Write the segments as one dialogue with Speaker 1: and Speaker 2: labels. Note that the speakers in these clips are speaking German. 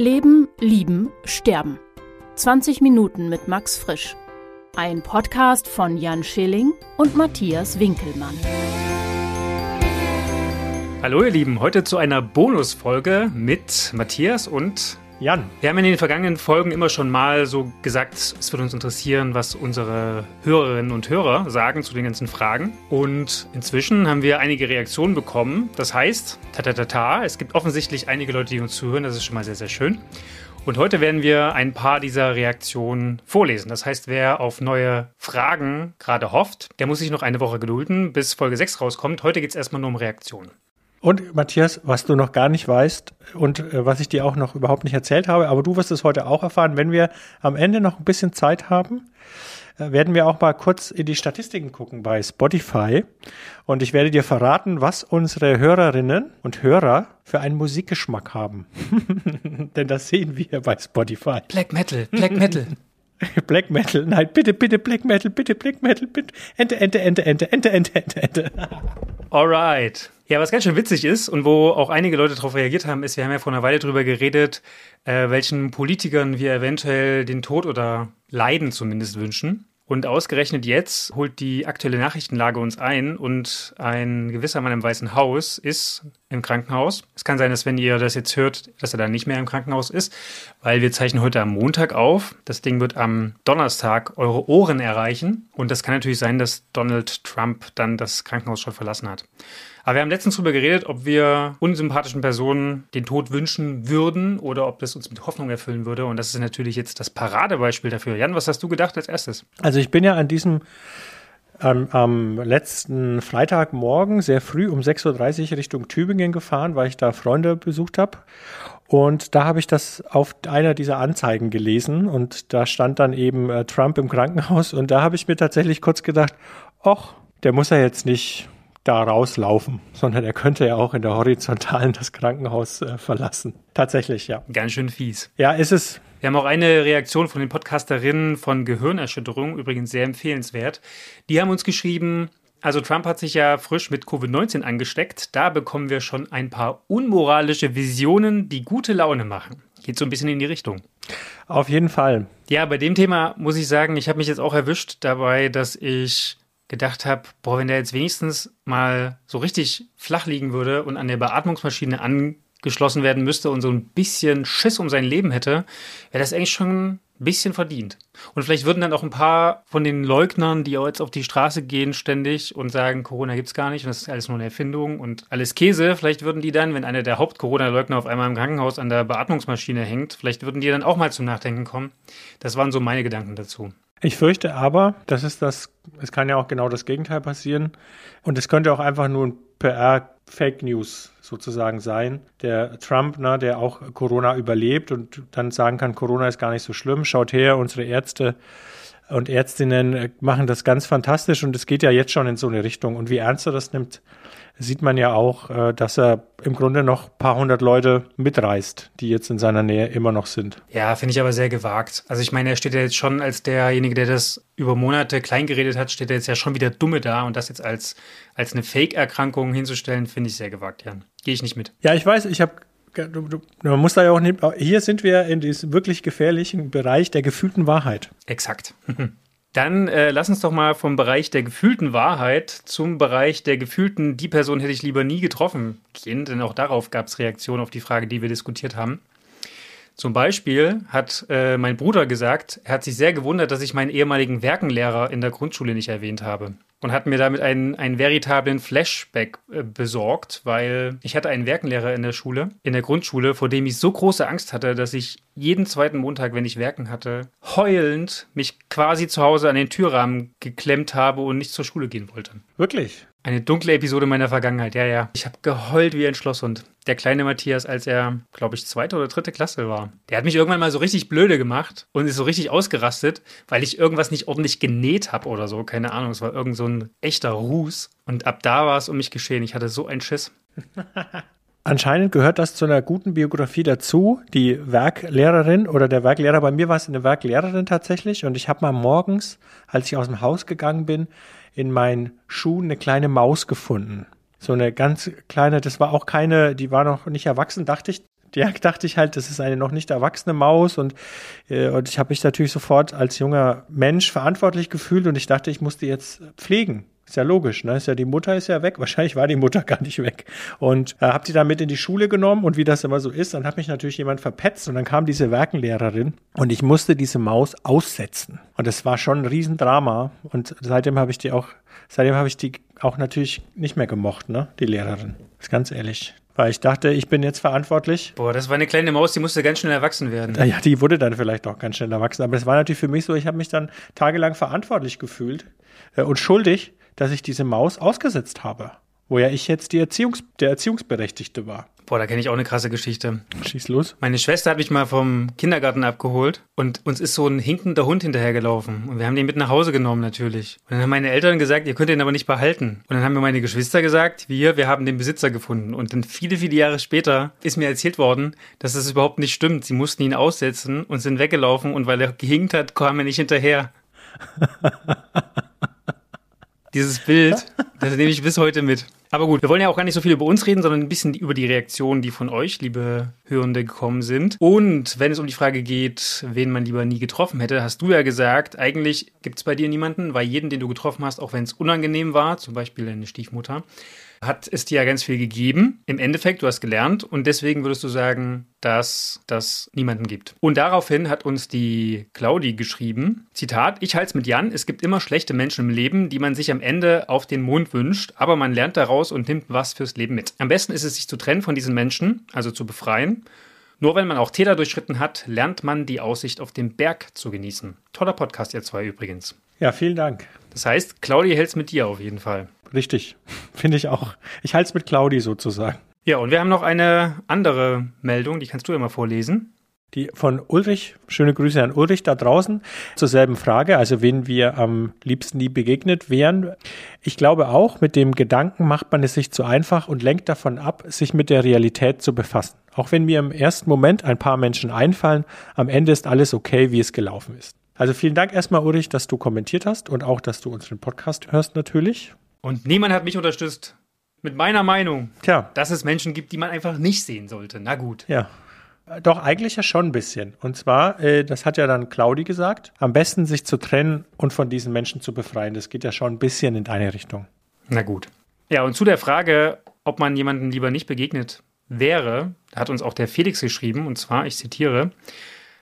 Speaker 1: Leben, Lieben, Sterben. 20 Minuten mit Max Frisch. Ein Podcast von Jan Schilling und Matthias Winkelmann.
Speaker 2: Hallo ihr Lieben, heute zu einer Bonusfolge mit Matthias und
Speaker 3: Jan.
Speaker 2: Wir haben in den vergangenen Folgen immer schon mal so gesagt, es würde uns interessieren, was unsere Hörerinnen und Hörer sagen zu den ganzen Fragen. Und inzwischen haben wir einige Reaktionen bekommen. Das heißt, ta ta ta ta, es gibt offensichtlich einige Leute, die uns zuhören. Das ist schon mal sehr, sehr schön. Und heute werden wir ein paar dieser Reaktionen vorlesen. Das heißt, wer auf neue Fragen gerade hofft, der muss sich noch eine Woche gedulden, bis Folge 6 rauskommt. Heute geht es erstmal nur um Reaktionen.
Speaker 3: Und Matthias, was du noch gar nicht weißt und äh, was ich dir auch noch überhaupt nicht erzählt habe, aber du wirst es heute auch erfahren, wenn wir am Ende noch ein bisschen Zeit haben, äh, werden wir auch mal kurz in die Statistiken gucken bei Spotify. Und ich werde dir verraten, was unsere Hörerinnen und Hörer für einen Musikgeschmack haben. Denn das sehen wir bei Spotify.
Speaker 2: Black Metal, Black Metal.
Speaker 3: Black Metal, nein, bitte, bitte Black Metal, bitte Black Metal, bitte. Ente, Ente, Ente, Ente, Ente, Ente, Ente, Ente.
Speaker 2: Alright. Ja, was ganz schön witzig ist und wo auch einige Leute darauf reagiert haben, ist, wir haben ja vor einer Weile darüber geredet, äh, welchen Politikern wir eventuell den Tod oder Leiden zumindest wünschen. Und ausgerechnet jetzt holt die aktuelle Nachrichtenlage uns ein und ein gewisser Mann im Weißen Haus ist im Krankenhaus. Es kann sein, dass wenn ihr das jetzt hört, dass er dann nicht mehr im Krankenhaus ist, weil wir zeichnen heute am Montag auf. Das Ding wird am Donnerstag eure Ohren erreichen. Und das kann natürlich sein, dass Donald Trump dann das Krankenhaus schon verlassen hat. Aber wir haben letztens darüber geredet, ob wir unsympathischen Personen den Tod wünschen würden oder ob das uns mit Hoffnung erfüllen würde. Und das ist natürlich jetzt das Paradebeispiel dafür. Jan, was hast du gedacht als erstes?
Speaker 3: Also ich bin ja an diesem am, am letzten Freitagmorgen sehr früh um 6.30 Uhr Richtung Tübingen gefahren, weil ich da Freunde besucht habe. Und da habe ich das auf einer dieser Anzeigen gelesen und da stand dann eben äh, Trump im Krankenhaus und da habe ich mir tatsächlich kurz gedacht, ach, der muss ja jetzt nicht da rauslaufen, sondern er könnte ja auch in der Horizontalen das Krankenhaus äh, verlassen. Tatsächlich, ja.
Speaker 2: Ganz schön fies.
Speaker 3: Ja, ist es.
Speaker 2: Wir haben auch eine Reaktion von den Podcasterinnen von Gehirnerschütterung, übrigens sehr empfehlenswert. Die haben uns geschrieben, also Trump hat sich ja frisch mit Covid-19 angesteckt. Da bekommen wir schon ein paar unmoralische Visionen, die gute Laune machen. Geht so ein bisschen in die Richtung.
Speaker 3: Auf jeden Fall.
Speaker 2: Ja, bei dem Thema muss ich sagen, ich habe mich jetzt auch erwischt dabei, dass ich gedacht habe, boah, wenn der jetzt wenigstens mal so richtig flach liegen würde und an der Beatmungsmaschine angeschlossen werden müsste und so ein bisschen Schiss um sein Leben hätte, wäre das eigentlich schon ein bisschen verdient. Und vielleicht würden dann auch ein paar von den Leugnern, die jetzt auf die Straße gehen ständig und sagen, Corona gibt's gar nicht und das ist alles nur eine Erfindung und alles Käse, vielleicht würden die dann, wenn einer der Haupt-Corona-Leugner auf einmal im Krankenhaus an der Beatmungsmaschine hängt, vielleicht würden die dann auch mal zum Nachdenken kommen. Das waren so meine Gedanken dazu.
Speaker 3: Ich fürchte aber, das ist das, es kann ja auch genau das Gegenteil passieren. Und es könnte auch einfach nur ein PR-Fake News sozusagen sein. Der Trump, ne, der auch Corona überlebt und dann sagen kann, Corona ist gar nicht so schlimm. Schaut her, unsere Ärzte und Ärztinnen machen das ganz fantastisch und es geht ja jetzt schon in so eine Richtung. Und wie ernst er das nimmt, sieht man ja auch, äh, dass er im Grunde noch ein paar hundert Leute mitreißt, die jetzt in seiner Nähe immer noch sind.
Speaker 2: Ja, finde ich aber sehr gewagt. Also ich meine, er steht ja jetzt schon als derjenige, der das über Monate kleingeredet hat, steht er jetzt ja schon wieder dumme da und das jetzt als, als eine Fake-Erkrankung hinzustellen, finde ich sehr gewagt, Jan. Gehe ich nicht mit.
Speaker 3: Ja, ich weiß, ich habe man muss da ja auch nicht, hier sind wir in diesem wirklich gefährlichen Bereich der gefühlten Wahrheit.
Speaker 2: Exakt. Dann äh, lass uns doch mal vom Bereich der gefühlten Wahrheit zum Bereich der gefühlten, die Person hätte ich lieber nie getroffen gehen, denn auch darauf gab es Reaktionen auf die Frage, die wir diskutiert haben. Zum Beispiel hat äh, mein Bruder gesagt, er hat sich sehr gewundert, dass ich meinen ehemaligen Werkenlehrer in der Grundschule nicht erwähnt habe. Und hat mir damit einen, einen veritablen Flashback äh, besorgt, weil ich hatte einen Werkenlehrer in der Schule, in der Grundschule, vor dem ich so große Angst hatte, dass ich jeden zweiten Montag, wenn ich Werken hatte, heulend mich quasi zu Hause an den Türrahmen geklemmt habe und nicht zur Schule gehen wollte.
Speaker 3: Wirklich?
Speaker 2: Eine dunkle Episode meiner Vergangenheit, ja, ja. Ich habe geheult wie ein Schlosshund. Der kleine Matthias, als er, glaube ich, zweite oder dritte Klasse war. Der hat mich irgendwann mal so richtig blöde gemacht und ist so richtig ausgerastet, weil ich irgendwas nicht ordentlich genäht habe oder so. Keine Ahnung, es war irgend so ein echter Ruß. Und ab da war es um mich geschehen. Ich hatte so einen Schiss.
Speaker 3: Anscheinend gehört das zu einer guten Biografie dazu. Die Werklehrerin oder der Werklehrer, bei mir war es eine Werklehrerin tatsächlich. Und ich habe mal morgens, als ich aus dem Haus gegangen bin, in meinen Schuhen eine kleine Maus gefunden. So eine ganz kleine, das war auch keine, die war noch nicht erwachsen, dachte ich, ja, dachte ich halt, das ist eine noch nicht erwachsene Maus und, äh, und ich habe mich natürlich sofort als junger Mensch verantwortlich gefühlt und ich dachte, ich muss die jetzt pflegen. Ist ja logisch, ne? Ist ja die Mutter ist ja weg. Wahrscheinlich war die Mutter gar nicht weg. Und äh, habe die dann mit in die Schule genommen und wie das immer so ist, dann hat mich natürlich jemand verpetzt und dann kam diese Werkenlehrerin und ich musste diese Maus aussetzen. Und das war schon ein Riesendrama. Und seitdem habe ich die auch, seitdem habe ich die auch natürlich nicht mehr gemocht, ne? Die Lehrerin. Ist ganz ehrlich. Weil ich dachte, ich bin jetzt verantwortlich.
Speaker 2: Boah, das war eine kleine Maus, die musste ganz schnell erwachsen werden.
Speaker 3: Ja, die wurde dann vielleicht auch ganz schnell erwachsen. Aber es war natürlich für mich so, ich habe mich dann tagelang verantwortlich gefühlt äh, und schuldig, dass ich diese Maus ausgesetzt habe. Wo ja ich jetzt die Erziehungs der Erziehungsberechtigte war.
Speaker 2: Boah, da kenne ich auch eine krasse Geschichte.
Speaker 3: Schieß los.
Speaker 2: Meine Schwester hat mich mal vom Kindergarten abgeholt und uns ist so ein hinkender Hund hinterhergelaufen. Und wir haben den mit nach Hause genommen natürlich. Und dann haben meine Eltern gesagt, ihr könnt den aber nicht behalten. Und dann haben mir meine Geschwister gesagt, wir, wir haben den Besitzer gefunden. Und dann viele, viele Jahre später ist mir erzählt worden, dass das überhaupt nicht stimmt. Sie mussten ihn aussetzen und sind weggelaufen und weil er gehinkt hat, kam er nicht hinterher. Dieses Bild, das nehme ich bis heute mit. Aber gut, wir wollen ja auch gar nicht so viel über uns reden, sondern ein bisschen über die Reaktionen, die von euch, liebe Hörende, gekommen sind. Und wenn es um die Frage geht, wen man lieber nie getroffen hätte, hast du ja gesagt, eigentlich gibt es bei dir niemanden, weil jeden, den du getroffen hast, auch wenn es unangenehm war, zum Beispiel deine Stiefmutter, hat es dir ja ganz viel gegeben. Im Endeffekt, du hast gelernt und deswegen würdest du sagen, dass das niemanden gibt. Und daraufhin hat uns die Claudi geschrieben, Zitat, ich halte es mit Jan, es gibt immer schlechte Menschen im Leben, die man sich am Ende auf den Mond wünscht, aber man lernt daraus und nimmt was fürs Leben mit. Am besten ist es, sich zu trennen von diesen Menschen, also zu befreien. Nur wenn man auch Täler durchschritten hat, lernt man die Aussicht auf den Berg zu genießen. Toller Podcast, ihr zwei übrigens.
Speaker 3: Ja, vielen Dank.
Speaker 2: Das heißt, Claudi hält es mit dir auf jeden Fall.
Speaker 3: Richtig, finde ich auch. Ich halte es mit Claudi sozusagen.
Speaker 2: Ja, und wir haben noch eine andere Meldung, die kannst du ja mal vorlesen.
Speaker 3: Die von Ulrich, schöne Grüße an Ulrich da draußen, zur selben Frage, also wen wir am liebsten nie begegnet wären. Ich glaube auch, mit dem Gedanken macht man es sich zu einfach und lenkt davon ab, sich mit der Realität zu befassen. Auch wenn mir im ersten Moment ein paar Menschen einfallen, am Ende ist alles okay, wie es gelaufen ist. Also vielen Dank erstmal, Ulrich, dass du kommentiert hast und auch, dass du unseren Podcast hörst natürlich.
Speaker 2: Und niemand hat mich unterstützt mit meiner Meinung,
Speaker 3: Tja.
Speaker 2: dass es Menschen gibt, die man einfach nicht sehen sollte. Na gut.
Speaker 3: Ja. Doch, eigentlich ja schon ein bisschen. Und zwar, äh, das hat ja dann Claudi gesagt, am besten sich zu trennen und von diesen Menschen zu befreien. Das geht ja schon ein bisschen in deine Richtung.
Speaker 2: Na gut. Ja, und zu der Frage, ob man jemandem lieber nicht begegnet wäre, hat uns auch der Felix geschrieben, und zwar, ich zitiere,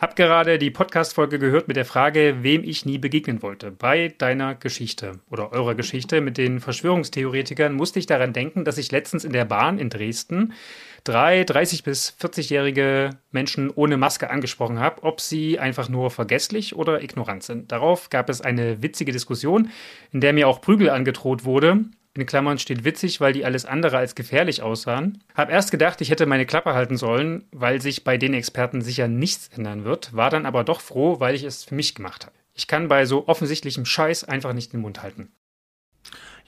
Speaker 2: hab gerade die Podcast-Folge gehört mit der Frage, wem ich nie begegnen wollte. Bei deiner Geschichte oder eurer Geschichte mit den Verschwörungstheoretikern musste ich daran denken, dass ich letztens in der Bahn in Dresden drei 30- bis 40-jährige Menschen ohne Maske angesprochen habe, ob sie einfach nur vergesslich oder ignorant sind. Darauf gab es eine witzige Diskussion, in der mir auch Prügel angedroht wurde in Klammern steht witzig, weil die alles andere als gefährlich aussahen. Hab erst gedacht, ich hätte meine Klappe halten sollen, weil sich bei den Experten sicher nichts ändern wird, war dann aber doch froh, weil ich es für mich gemacht habe. Ich kann bei so offensichtlichem Scheiß einfach nicht den Mund halten.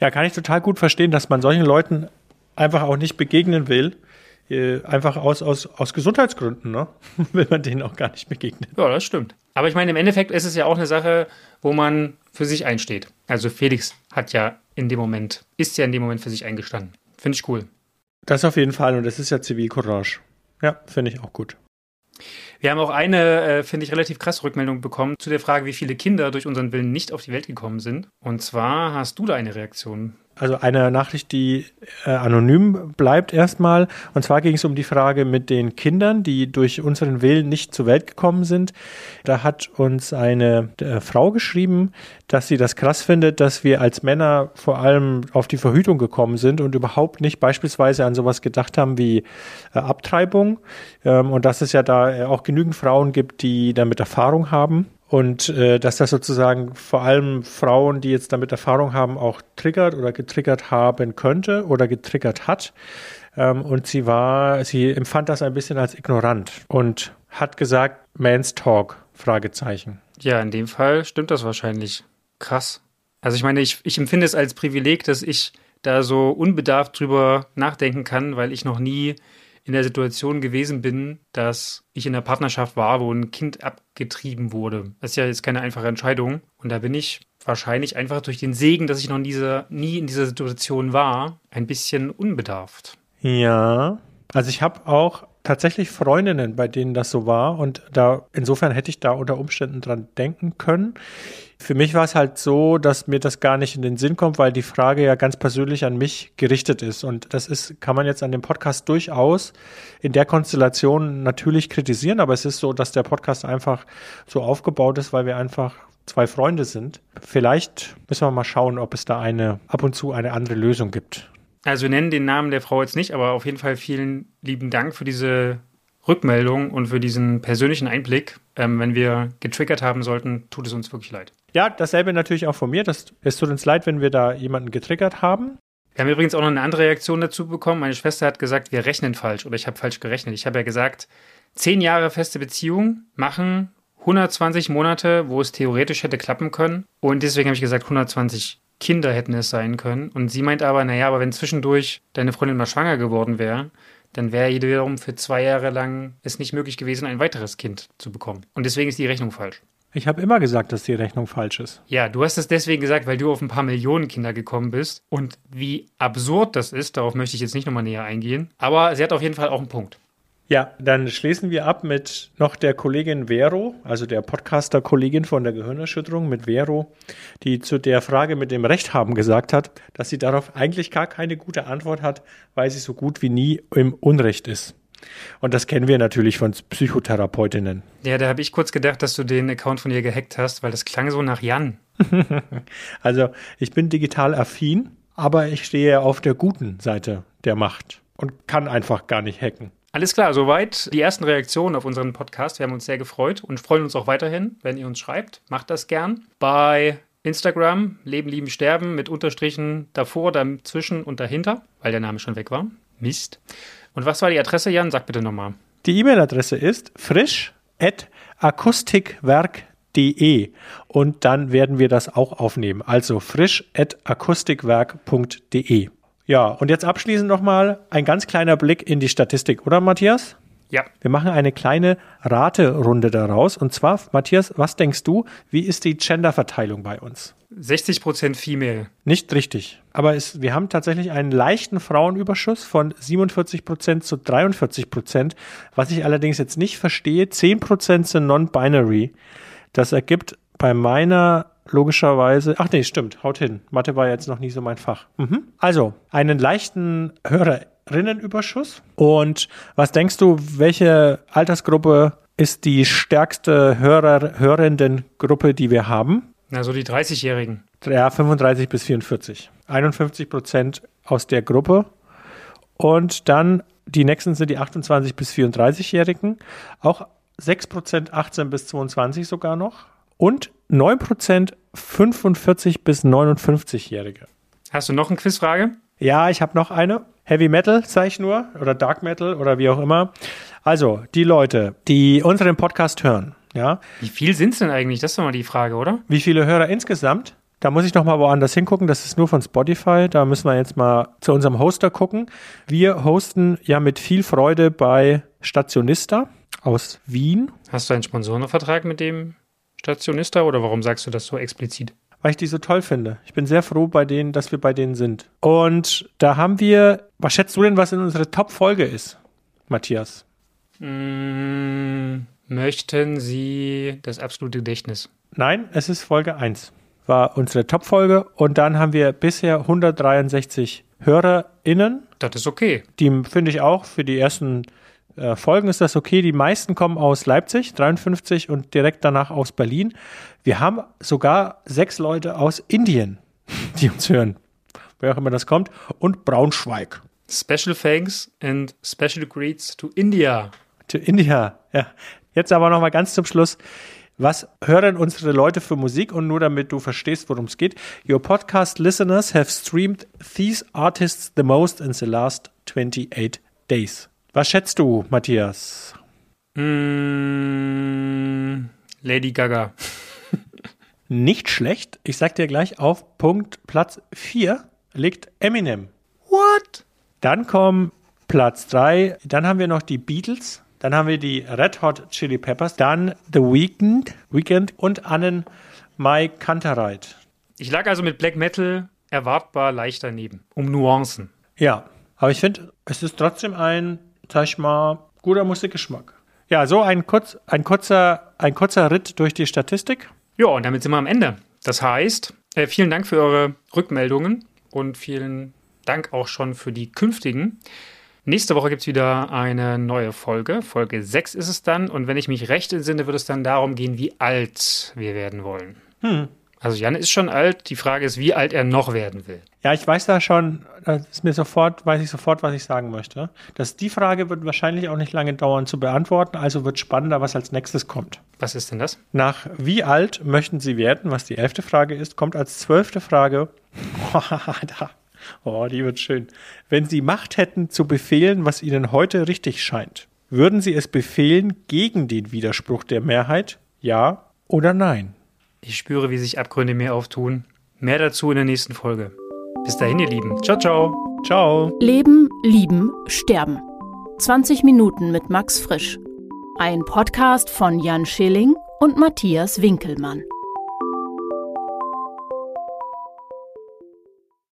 Speaker 3: Ja, kann ich total gut verstehen, dass man solchen Leuten einfach auch nicht begegnen will. Äh, einfach aus, aus, aus Gesundheitsgründen, ne? will man denen auch gar nicht begegnen.
Speaker 2: Ja, das stimmt. Aber ich meine, im Endeffekt ist es ja auch eine Sache, wo man für sich einsteht. Also Felix hat ja in dem Moment, ist ja in dem Moment für sich eingestanden. Finde ich cool.
Speaker 3: Das auf jeden Fall und das ist ja Zivilcourage. Ja, finde ich auch gut.
Speaker 2: Wir haben auch eine, äh, finde ich, relativ krasse Rückmeldung bekommen zu der Frage, wie viele Kinder durch unseren Willen nicht auf die Welt gekommen sind. Und zwar hast du da eine Reaktion
Speaker 3: also eine Nachricht, die äh, anonym bleibt erstmal. Und zwar ging es um die Frage mit den Kindern, die durch unseren Willen nicht zur Welt gekommen sind. Da hat uns eine äh, Frau geschrieben, dass sie das krass findet, dass wir als Männer vor allem auf die Verhütung gekommen sind und überhaupt nicht beispielsweise an sowas gedacht haben wie äh, Abtreibung. Ähm, und dass es ja da äh, auch genügend Frauen gibt, die damit Erfahrung haben. Und äh, dass das sozusagen vor allem Frauen, die jetzt damit Erfahrung haben, auch triggert oder getriggert haben könnte oder getriggert hat. Ähm, und sie war, sie empfand das ein bisschen als ignorant und hat gesagt, Man's Talk, Fragezeichen.
Speaker 2: Ja, in dem Fall stimmt das wahrscheinlich. Krass. Also ich meine, ich, ich empfinde es als Privileg, dass ich da so unbedarft drüber nachdenken kann, weil ich noch nie in der Situation gewesen bin, dass ich in der Partnerschaft war, wo ein Kind abgetrieben wurde. Das ist ja jetzt keine einfache Entscheidung. Und da bin ich wahrscheinlich einfach durch den Segen, dass ich noch in dieser, nie in dieser Situation war, ein bisschen unbedarft.
Speaker 3: Ja, also ich habe auch tatsächlich Freundinnen, bei denen das so war. Und da, insofern hätte ich da unter Umständen dran denken können. Für mich war es halt so, dass mir das gar nicht in den Sinn kommt, weil die Frage ja ganz persönlich an mich gerichtet ist. Und das ist, kann man jetzt an dem Podcast durchaus in der Konstellation natürlich kritisieren, aber es ist so, dass der Podcast einfach so aufgebaut ist, weil wir einfach zwei Freunde sind. Vielleicht müssen wir mal schauen, ob es da eine ab und zu eine andere Lösung gibt.
Speaker 2: Also wir nennen den Namen der Frau jetzt nicht, aber auf jeden Fall vielen lieben Dank für diese Rückmeldung und für diesen persönlichen Einblick. Ähm, wenn wir getriggert haben sollten, tut es uns wirklich leid.
Speaker 3: Ja, dasselbe natürlich auch von mir. Das, es tut uns leid, wenn wir da jemanden getriggert haben.
Speaker 2: Wir haben übrigens auch noch eine andere Reaktion dazu bekommen. Meine Schwester hat gesagt, wir rechnen falsch oder ich habe falsch gerechnet. Ich habe ja gesagt, zehn Jahre feste Beziehung machen 120 Monate, wo es theoretisch hätte klappen können. Und deswegen habe ich gesagt, 120 Kinder hätten es sein können. Und sie meint aber, naja, aber wenn zwischendurch deine Freundin mal schwanger geworden wäre, dann wäre wiederum für zwei Jahre lang es nicht möglich gewesen, ein weiteres Kind zu bekommen. Und deswegen ist die Rechnung falsch.
Speaker 3: Ich habe immer gesagt, dass die Rechnung falsch ist.
Speaker 2: Ja, du hast es deswegen gesagt, weil du auf ein paar Millionen Kinder gekommen bist. Und wie absurd das ist, darauf möchte ich jetzt nicht nochmal näher eingehen. Aber sie hat auf jeden Fall auch einen Punkt.
Speaker 3: Ja, dann schließen wir ab mit noch der Kollegin Vero, also der Podcaster-Kollegin von der Gehirnerschütterung mit Vero, die zu der Frage mit dem Recht haben gesagt hat, dass sie darauf eigentlich gar keine gute Antwort hat, weil sie so gut wie nie im Unrecht ist. Und das kennen wir natürlich von Psychotherapeutinnen.
Speaker 2: Ja, da habe ich kurz gedacht, dass du den Account von ihr gehackt hast, weil das klang so nach Jan.
Speaker 3: also ich bin digital affin, aber ich stehe auf der guten Seite der Macht und kann einfach gar nicht hacken.
Speaker 2: Alles klar, soweit die ersten Reaktionen auf unseren Podcast. Wir haben uns sehr gefreut und freuen uns auch weiterhin, wenn ihr uns schreibt. Macht das gern. Bei Instagram Leben, Lieben, Sterben mit Unterstrichen davor, dazwischen und dahinter, weil der Name schon weg war. Mist. Und was war die Adresse, Jan? Sag bitte nochmal.
Speaker 3: Die E-Mail-Adresse ist frisch.akustikwerk.de und dann werden wir das auch aufnehmen. Also frisch.akustikwerk.de. Ja, und jetzt abschließend nochmal ein ganz kleiner Blick in die Statistik, oder Matthias?
Speaker 2: Ja.
Speaker 3: Wir machen eine kleine Raterunde daraus. Und zwar, Matthias, was denkst du, wie ist die Genderverteilung bei uns?
Speaker 2: 60% Female.
Speaker 3: Nicht richtig. Aber es, wir haben tatsächlich einen leichten Frauenüberschuss von 47% zu 43%. Was ich allerdings jetzt nicht verstehe, 10% sind non-binary. Das ergibt bei meiner logischerweise. Ach nee, stimmt, haut hin. Mathe war jetzt noch nie so mein Fach. Mhm. Also, einen leichten Hörerinnenüberschuss. Und was denkst du, welche Altersgruppe ist die stärkste Hörer, hörenden Gruppe, die wir haben?
Speaker 2: Na, so die 30-Jährigen.
Speaker 3: Ja, 35 bis 44. 51 Prozent aus der Gruppe. Und dann die nächsten sind die 28 bis 34-Jährigen. Auch 6 Prozent 18 bis 22 sogar noch und 9% 45 bis 59-Jährige.
Speaker 2: Hast du noch eine Quizfrage?
Speaker 3: Ja, ich habe noch eine. Heavy Metal, sage ich nur, oder Dark Metal oder wie auch immer. Also, die Leute, die unseren Podcast hören, ja.
Speaker 2: Wie viel sind es denn eigentlich? Das ist doch mal die Frage, oder?
Speaker 3: Wie viele Hörer insgesamt? Da muss ich noch mal woanders hingucken. Das ist nur von Spotify. Da müssen wir jetzt mal zu unserem Hoster gucken. Wir hosten ja mit viel Freude bei Stationista aus Wien.
Speaker 2: Hast du einen Sponsorenvertrag mit dem Stationista oder warum sagst du das so explizit?
Speaker 3: Weil ich die so toll finde. Ich bin sehr froh bei denen, dass wir bei denen sind. Und da haben wir, was schätzt du denn, was in unsere Top-Folge ist, Matthias?
Speaker 2: Mm, möchten Sie das absolute Gedächtnis?
Speaker 3: Nein, es ist Folge 1. War unsere Top-Folge und dann haben wir bisher 163 HörerInnen.
Speaker 2: Das ist okay.
Speaker 3: Die finde ich auch für die ersten äh, Folgen ist das okay. Die meisten kommen aus Leipzig, 53 und direkt danach aus Berlin. Wir haben sogar sechs Leute aus Indien, die uns hören. Wer auch immer das kommt. Und Braunschweig.
Speaker 2: Special thanks and special greets to India.
Speaker 3: To India, ja. Jetzt aber nochmal ganz zum Schluss. Was hören unsere Leute für Musik? Und nur damit du verstehst, worum es geht. Your podcast listeners have streamed these artists the most in the last 28 days. Was schätzt du, Matthias?
Speaker 2: Mm, Lady Gaga.
Speaker 3: Nicht schlecht. Ich sag dir gleich auf Punkt Platz 4 liegt Eminem.
Speaker 2: What?
Speaker 3: Dann kommen Platz 3. Dann haben wir noch die Beatles. Dann haben wir die Red Hot Chili Peppers. Dann The Weeknd, Weekend und Annen Mai Kantereit.
Speaker 2: Ich lag also mit Black Metal erwartbar leicht daneben. Um Nuancen.
Speaker 3: Ja, aber ich finde, es ist trotzdem ein sag ich mal, guter Musikgeschmack. Ja, so ein, kurz, ein, kurzer, ein kurzer Ritt durch die Statistik.
Speaker 2: Ja, und damit sind wir am Ende. Das heißt, äh, vielen Dank für eure Rückmeldungen und vielen Dank auch schon für die künftigen. Nächste Woche gibt es wieder eine neue Folge. Folge 6 ist es dann. Und wenn ich mich recht entsinne, wird es dann darum gehen, wie alt wir werden wollen. Hm. Also Jan ist schon alt. Die Frage ist, wie alt er noch werden will.
Speaker 3: Ja, ich weiß da schon, das ist mir sofort, weiß ich sofort, was ich sagen möchte. Dass die Frage wird wahrscheinlich auch nicht lange dauern zu beantworten, also wird spannender, was als nächstes kommt.
Speaker 2: Was ist denn das?
Speaker 3: Nach wie alt möchten Sie werden, was die elfte Frage ist, kommt als zwölfte Frage. oh, die wird schön. Wenn Sie Macht hätten zu befehlen, was Ihnen heute richtig scheint, würden Sie es befehlen gegen den Widerspruch der Mehrheit? Ja oder nein?
Speaker 2: Ich spüre, wie sich Abgründe mir auftun. Mehr dazu in der nächsten Folge. Bis dahin, ihr Lieben. Ciao, ciao.
Speaker 3: Ciao.
Speaker 1: Leben, Lieben, Sterben. 20 Minuten mit Max Frisch. Ein Podcast von Jan Schilling und Matthias Winkelmann.